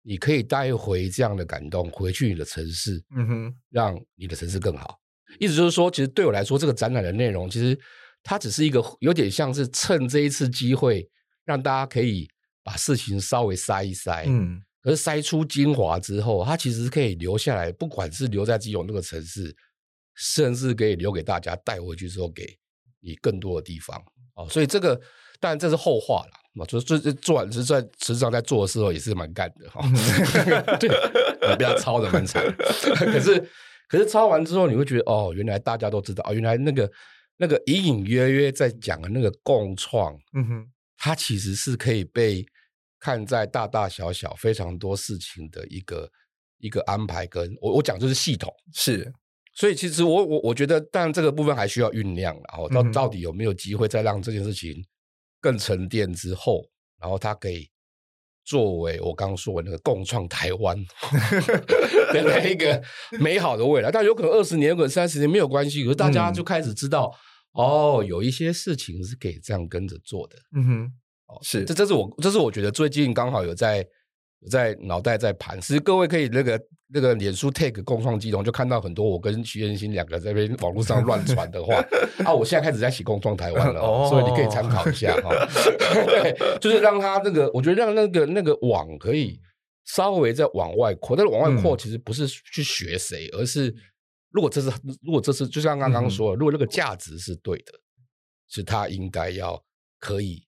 你可以带回这样的感动回去你的城市，嗯哼，让你的城市更好。意思就是说，其实对我来说，这个展览的内容其实。它只是一个有点像是趁这一次机会，让大家可以把事情稍微塞一塞，嗯，可是塞出精华之后，它其实可以留下来，不管是留在基隆那个城市，甚至可以留给大家带回去之后，给你更多的地方哦。所以这个当然这是后话了，就就做完是在实际上在做的时候也是蛮干的哈，哦、对，(laughs) 不要抄的蛮惨，(laughs) 可是可是抄完之后，你会觉得哦，原来大家都知道哦，原来那个。那个隐隐约约在讲的那个共创，嗯哼，它其实是可以被看在大大小小非常多事情的一个一个安排跟，跟我我讲就是系统是，所以其实我我我觉得，当然这个部分还需要酝酿，然后到到底有没有机会再让这件事情更沉淀之后，然后它可以。作为我刚刚说的那个共创台湾 (laughs) 的那一个美好的未来，但有可能二十年、有可能三十年没有关系，可是大家就开始知道，嗯、哦，有一些事情是可以这样跟着做的。嗯哼，哦，是，这这是我，这是我觉得最近刚好有在。在脑袋在盘，其实各位可以那个那个脸书 tag 共创基隆，就看到很多我跟徐彦新两个在那边网络上乱传的话 (laughs) 啊！我现在开始在写共创台湾了，哦，所以你可以参考一下哈。(laughs) (laughs) 对，就是让他那个，我觉得让那个那个网可以稍微再往外扩，但是往外扩其实不是去学谁，嗯，而是如果这是如果这是就像刚刚说的，嗯，如果那个价值是对的，是他应该要可以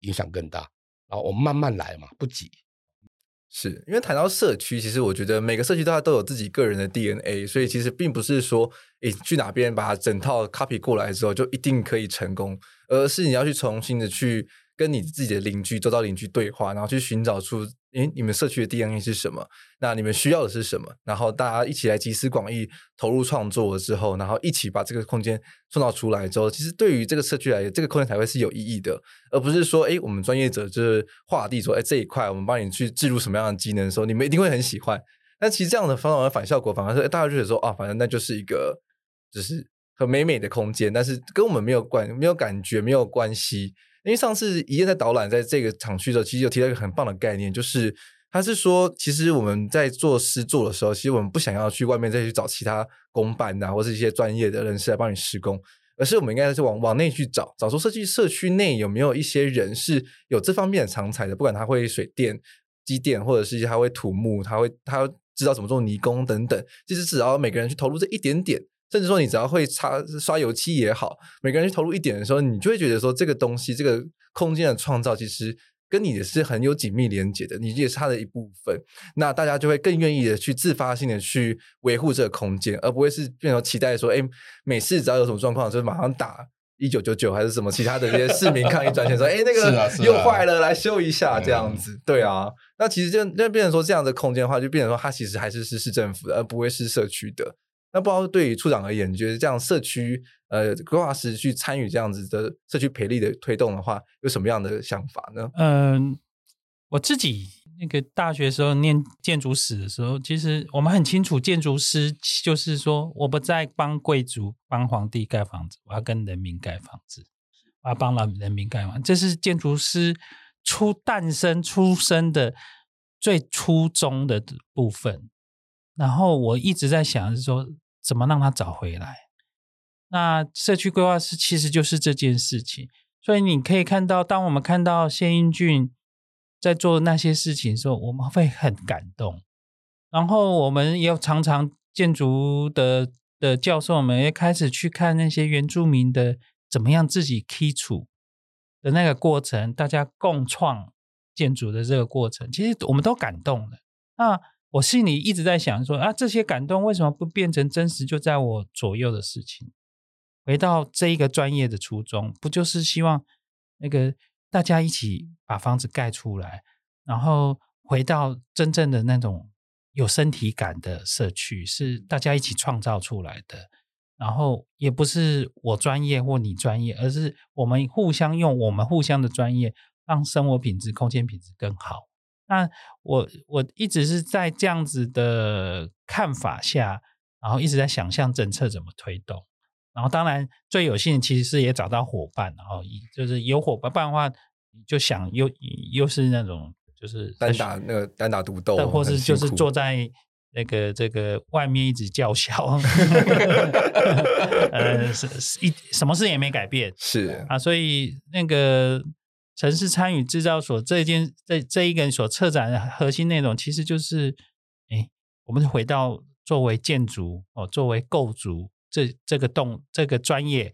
影响更大，然后我们慢慢来嘛，不急。是因为谈到社区，其实我觉得每个社区大家都有自己个人的 DNA，所以其实并不是说，诶，去哪边把整套 copy 过来之后就一定可以成功，而是你要去重新的去。跟你自己的邻居、周遭邻居对话，然后去寻找出，诶，你们社区的 DNA 是什么？那你们需要的是什么？然后大家一起来集思广益，投入创作了之后，然后一起把这个空间创造出来之后，其实对于这个社区来说，这个空间才会是有意义的，而不是说，诶，我们专业者就是画地说，诶，这一块我们帮你去置入什么样的机能的时候，你们一定会很喜欢。但其实这样的方法反效果，反而是大家就觉得说，啊，反正那就是一个，就是很美美的空间，但是跟我们没有关，没有感觉，没有关系。因为上次宜彦在导览在这个厂区的时候，其实有提到一个很棒的概念，就是他是说，其实我们在做施作的时候，其实我们不想要去外面再去找其他公办呐，或是一些专业的人士来帮你施工，而是我们应该是往往内去找，找出设计社区内有没有一些人是有这方面的长才的，不管他会水电、机电，或者是他会土木，他会他知道怎么做泥工等等，其实只要每个人去投入这一点点。甚至说，你只要会擦刷油漆也好，每个人去投入一点的时候，你就会觉得说，这个东西、这个空间的创造，其实跟你也是很有紧密连接的，你也是它的一部分。那大家就会更愿意的去自发性的去维护这个空间，而不会是变成期待说，哎，每次只要有什么状况，就马上打一九九九还是什么其他的这些市民抗议专线，说，哎，那个又坏了，来修一下这样子。对啊，那其实就那变成说，这样的空间的话，就变成说，它其实还是是市政府的，而不会是社区的。那不知道对于处长而言，你觉得这样社区呃规划师去参与这样子的社区培力的推动的话，有什么样的想法呢？嗯、呃，我自己那个大学时候念建筑史的时候，其实我们很清楚，建筑师就是说，我不再帮贵族、帮皇帝盖房子，我要跟人民盖房子，我要帮老人民盖房子，这是建筑师出诞生出生的最初衷的部分。然后我一直在想，是说。怎么让他找回来？那社区规划师其实就是这件事情。所以你可以看到，当我们看到谢英俊在做那些事情的时候，我们会很感动。然后我们也有常常建筑的的教授们也开始去看那些原住民的怎么样自己基础的那个过程，大家共创建筑的这个过程，其实我们都感动了。那我心里一直在想说啊，这些感动为什么不变成真实就在我左右的事情？回到这一个专业的初衷，不就是希望那个大家一起把房子盖出来，然后回到真正的那种有身体感的社区，是大家一起创造出来的。然后也不是我专业或你专业，而是我们互相用我们互相的专业，让生活品质、空间品质更好。那我我一直是在这样子的看法下，然后一直在想象政策怎么推动。然后，当然最有幸其实是也找到伙伴，然后就是有伙伴，不然的话就想又又是那种就是单打那个单打独斗，或是就是坐在那个这个外面一直叫嚣，(laughs) 呃，是一什么事也没改变，是啊，所以那个城市参与制造所这件这这一个所策展的核心内容，其实就是哎，我们回到作为建筑哦，作为构筑。这这个动这个专业，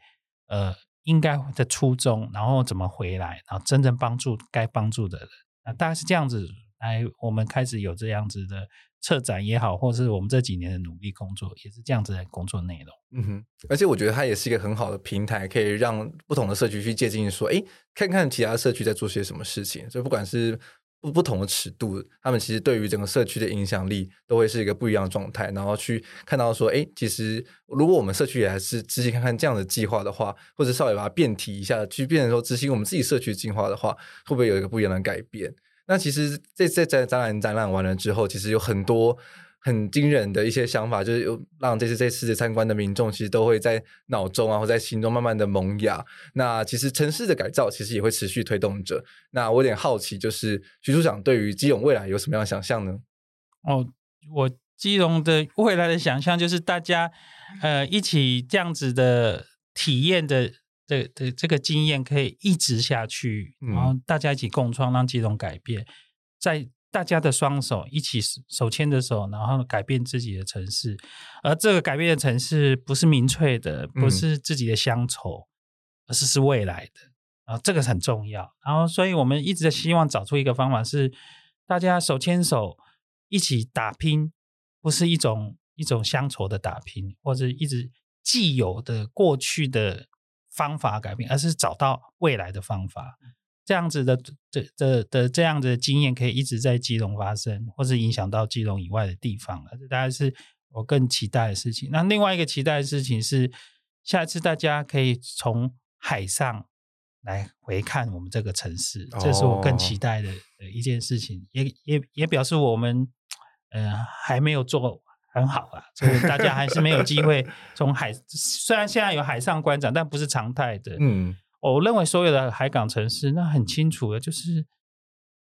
呃，应该的初衷，然后怎么回来，然后真正帮助该帮助的人，啊，大概是这样子来，我们开始有这样子的策展也好，或是我们这几年的努力工作，也是这样子的工作内容。嗯哼，而且我觉得它也是一个很好的平台，可以让不同的社区去借镜，说，哎，看看其他社区在做些什么事情，所以不管是。不不同的尺度，他们其实对于整个社区的影响力都会是一个不一样的状态。然后去看到说，哎，其实如果我们社区也还是仔细看看这样的计划的话，或者稍微把它变体一下，去变成说执行我们自己社区计划的话，会不会有一个不一样的改变？那其实这这在展览展览完了之后，其实有很多。很惊人的一些想法，就是让这次这次参观的民众，其实都会在脑中啊，或在心中慢慢的萌芽。那其实城市的改造，其实也会持续推动着。那我有点好奇，就是徐处长对于基隆未来有什么样的想象呢？哦，我基隆的未来的想象就是大家呃一起这样子的体验的的的这个经验可以一直下去，然后大家一起共创，让基隆改变在。大家的双手一起手牵着手，然后改变自己的城市。而这个改变的城市不是民粹的，不是自己的乡愁，嗯、而是是未来的。啊这个很重要。然后，所以我们一直在希望找出一个方法，是大家手牵手一起打拼，不是一种一种乡愁的打拼，或者一直既有的过去的方法改变，而是找到未来的方法。这样子的这的的这样子的经验可以一直在基隆发生，或是影响到基隆以外的地方，这大概是我更期待的事情。那另外一个期待的事情是，下一次大家可以从海上来回看我们这个城市，这是我更期待的一件事情，也也也表示我们呃还没有做很好啊，所以大家还是没有机会 (laughs) 从海，虽然现在有海上观展，但不是常态的，嗯。我认为所有的海港城市，那很清楚的，就是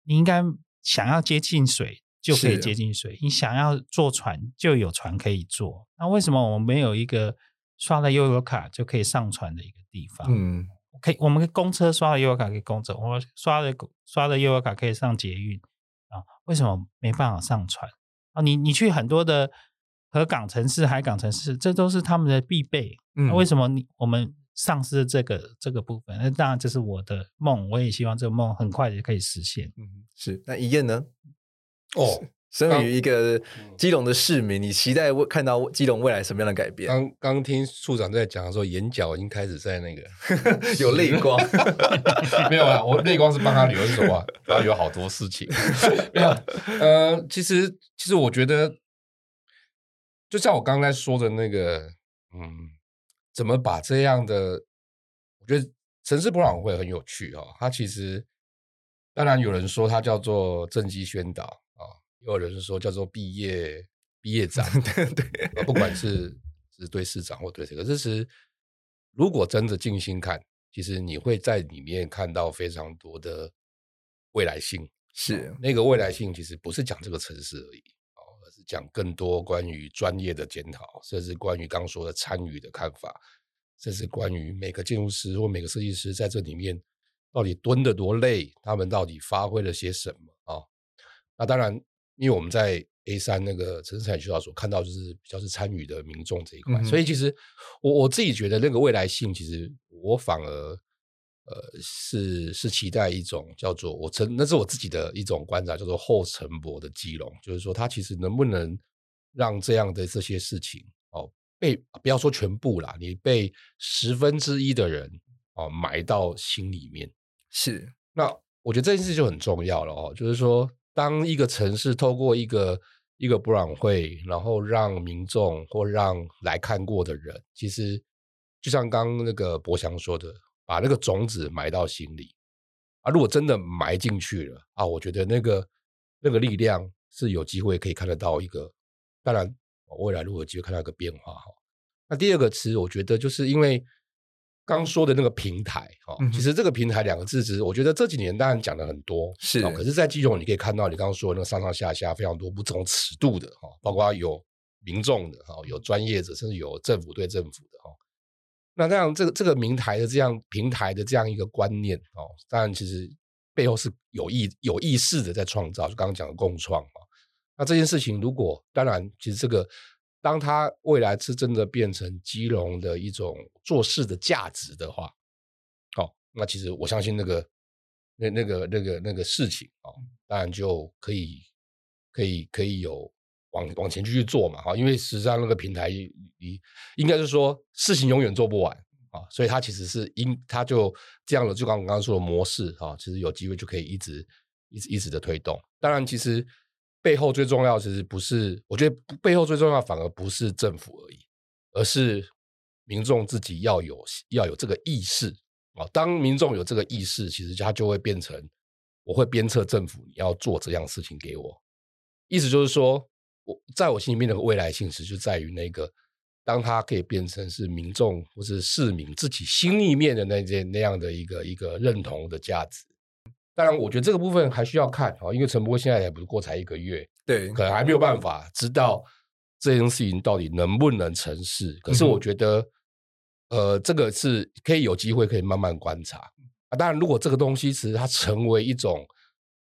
你应该想要接近水就可以接近水，你想要坐船就有船可以坐。那为什么我们没有一个刷了悠游卡就可以上船的一个地方？嗯，可以，我们公车刷了悠游卡可以公车，我刷了刷了悠游卡可以上捷运啊？为什么没办法上船啊？你你去很多的河港城市、海港城市，这都是他们的必备。嗯，那为什么你我们？丧失这个这个部分，那当然这是我的梦，我也希望这个梦很快就可以实现。嗯，是。那一燕呢？(laughs) 哦，身为一个基隆的市民，你期待看到基隆未来什么样的改变？刚刚听处长在讲的时候，眼角已经开始在那个 (laughs) 有泪光。(laughs) 没有啊，我泪光是帮他留一手啊，然后有好多事情。没有，呃，其实其实我觉得，就像我刚才说的那个，嗯。怎么把这样的？我觉得城市博览会很有趣啊、哦。它其实当然有人说它叫做政绩宣导啊，也有人说叫做毕业毕业展。(laughs) 对对，不管是是对市长或对谁，可是其实如果真的静心看，其实你会在里面看到非常多的未来性。是那个未来性，其实不是讲这个城市而已。是讲更多关于专业的检讨，甚至关于刚刚说的参与的看法。甚至关于每个建筑师或每个设计师在这里面到底蹲得多累，他们到底发挥了些什么啊？那当然，因为我们在 A 三那个城市产学校所看到，就是比较是参与的民众这一块，嗯、所以其实我我自己觉得那个未来性，其实我反而。呃，是是期待一种叫做我曾，那是我自己的一种观察，叫做后陈柏的基隆，就是说它其实能不能让这样的这些事情哦被不要说全部啦，你被十分之一的人哦埋到心里面。是，那我觉得这件事就很重要了哦，就是说当一个城市透过一个一个博览会，然后让民众或让来看过的人，其实就像刚刚那个博翔说的。把那个种子埋到心里啊！如果真的埋进去了啊，我觉得那个那个力量是有机会可以看得到一个。当然，未来如果有机会看到一个变化哈。那第二个词，我觉得就是因为刚说的那个平台哈，其实这个平台两个字，只是我觉得这几年当然讲的很多是，可是，在基隆你可以看到你刚刚说的那个上上下下非常多不同尺度的哈，包括有民众的哈，有专业者，甚至有政府对政府的哈。那这样，这个这个平台的这样平台的这样一个观念哦，当然其实背后是有意有意识的在创造，就刚刚讲的共创啊。那这件事情如果当然，其实这个当它未来是真的变成基隆的一种做事的价值的话，哦，那其实我相信那个那那个那个那个事情啊，当然就可以可以可以有。往往前继续做嘛，哈，因为实际上那个平台，你应该是说事情永远做不完啊，所以它其实是因它就这样的，就刚刚刚说的模式啊，其实有机会就可以一直一直一直的推动。当然，其实背后最重要其实不是，我觉得背后最重要反而不是政府而已，而是民众自己要有要有这个意识啊。当民众有这个意识，其实它就会变成我会鞭策政府你要做这样事情给我，意思就是说。我在我心里面的未来性，是就在于那个，当它可以变成是民众或是市民自己心里面的那件那样的一个一个认同的价值。当然，我觉得这个部分还需要看啊，因为陈波现在也不是过才一个月，对，可能还没有办法知道这件事情到底能不能成事。可是我觉得，嗯、呃，这个是可以有机会可以慢慢观察啊。当然，如果这个东西其实它成为一种，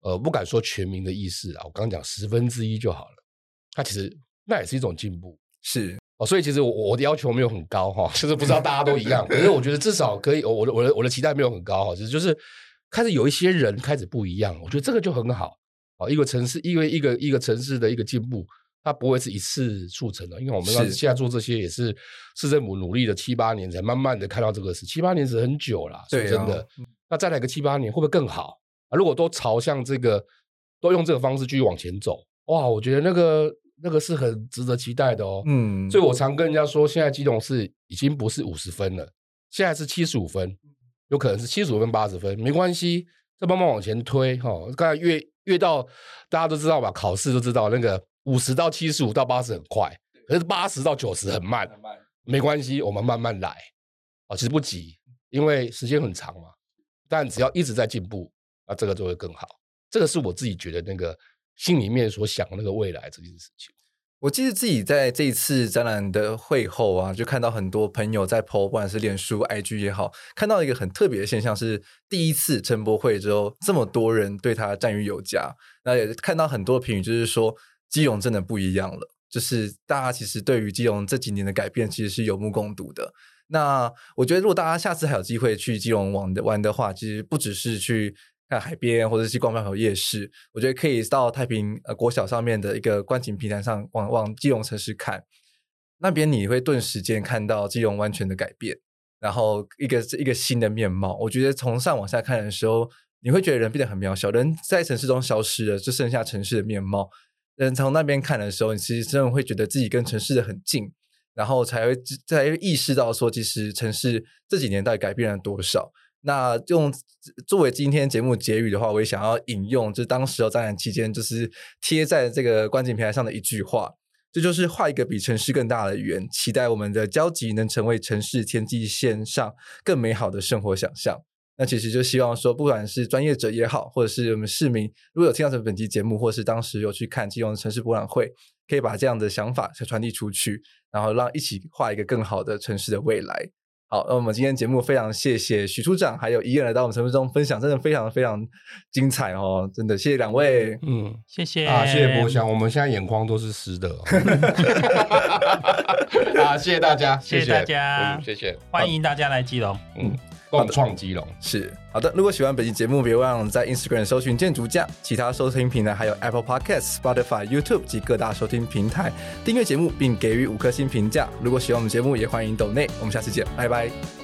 呃，不敢说全民的意识啊，我刚刚讲十分之一就好了。它其实那也是一种进步，是哦，所以其实我我的要求没有很高哈，就是不知道大家都一样，可是我觉得至少可以，我的我的我的期待没有很高哈，其实就是开始有一些人开始不一样，我觉得这个就很好哦。一个城市，因为一个一个城市的一个进步，它不会是一次促成的，因为我们现在做这些也是市政府努力了七八年才慢慢的看到这个事，七八年是很久了，说真的，那再来个七八年会不会更好啊？如果都朝向这个，都用这个方式继续往前走，哇，我觉得那个。那个是很值得期待的哦，嗯，所以我常跟人家说，现在基隆市已经不是五十分了，现在是七十五分，有可能是七十五分、八十分，没关系，再慢慢往前推哈。刚才越越到大家都知道吧，考试都知道那个五十到七十五到八十很快，可是八十到九十很慢，没关系，我们慢慢来啊，其实不急，因为时间很长嘛，但只要一直在进步，那这个就会更好。这个是我自己觉得那个。心里面所想那个未来这件事情，我记得自己在这一次展览的会后啊，就看到很多朋友在 po，不管是脸书、IG 也好，看到一个很特别的现象是，第一次陈博会之后，这么多人对他赞誉有加，那也看到很多评语，就是说基隆真的不一样了，就是大家其实对于基隆这几年的改变，其实是有目共睹的。那我觉得，如果大家下次还有机会去基隆玩的玩的话，其实不只是去。看海边，或者去逛庙口夜市，我觉得可以到太平呃国小上面的一个观景平台上，往往基隆城市看，那边你会顿时间看到基隆完全的改变，然后一个一个新的面貌。我觉得从上往下看的时候，你会觉得人变得很渺小，人在城市中消失了，就剩下城市的面貌。人从那边看的时候，你其实真的会觉得自己跟城市的很近，然后才会才会意识到说，其实城市这几年到底改变了多少。那用作为今天节目结语的话，我也想要引用，就当时候展览期间，就是贴在这个观景平台上的一句话，这就是画一个比城市更大的圆，期待我们的交集能成为城市天际线上更美好的生活想象。那其实就希望说，不管是专业者也好，或者是我们市民，如果有听到这本期节目，或是当时有去看金融城市博览会，可以把这样的想法传递出去，然后让一起画一个更好的城市的未来。好，那我们今天节目非常谢谢许处长还有伊恩来到我们节目中分享，真的非常非常精彩哦，真的谢谢两位，嗯，谢谢。啊，谢谢博翔，我们现在眼眶都是湿的，哦，(laughs) (laughs) 啊，谢谢大家，谢谢大家，嗯、谢谢，欢迎大家来基隆，嗯。共创基隆是好的。如果喜欢本期节目，别忘了在 Instagram 搜寻建筑家，其他收听平台还有 Apple Podcast、Spotify、YouTube 及各大收听平台订阅节目，并给予五颗星评价。如果喜欢我们节目，也欢迎抖内。我们下次见，拜拜。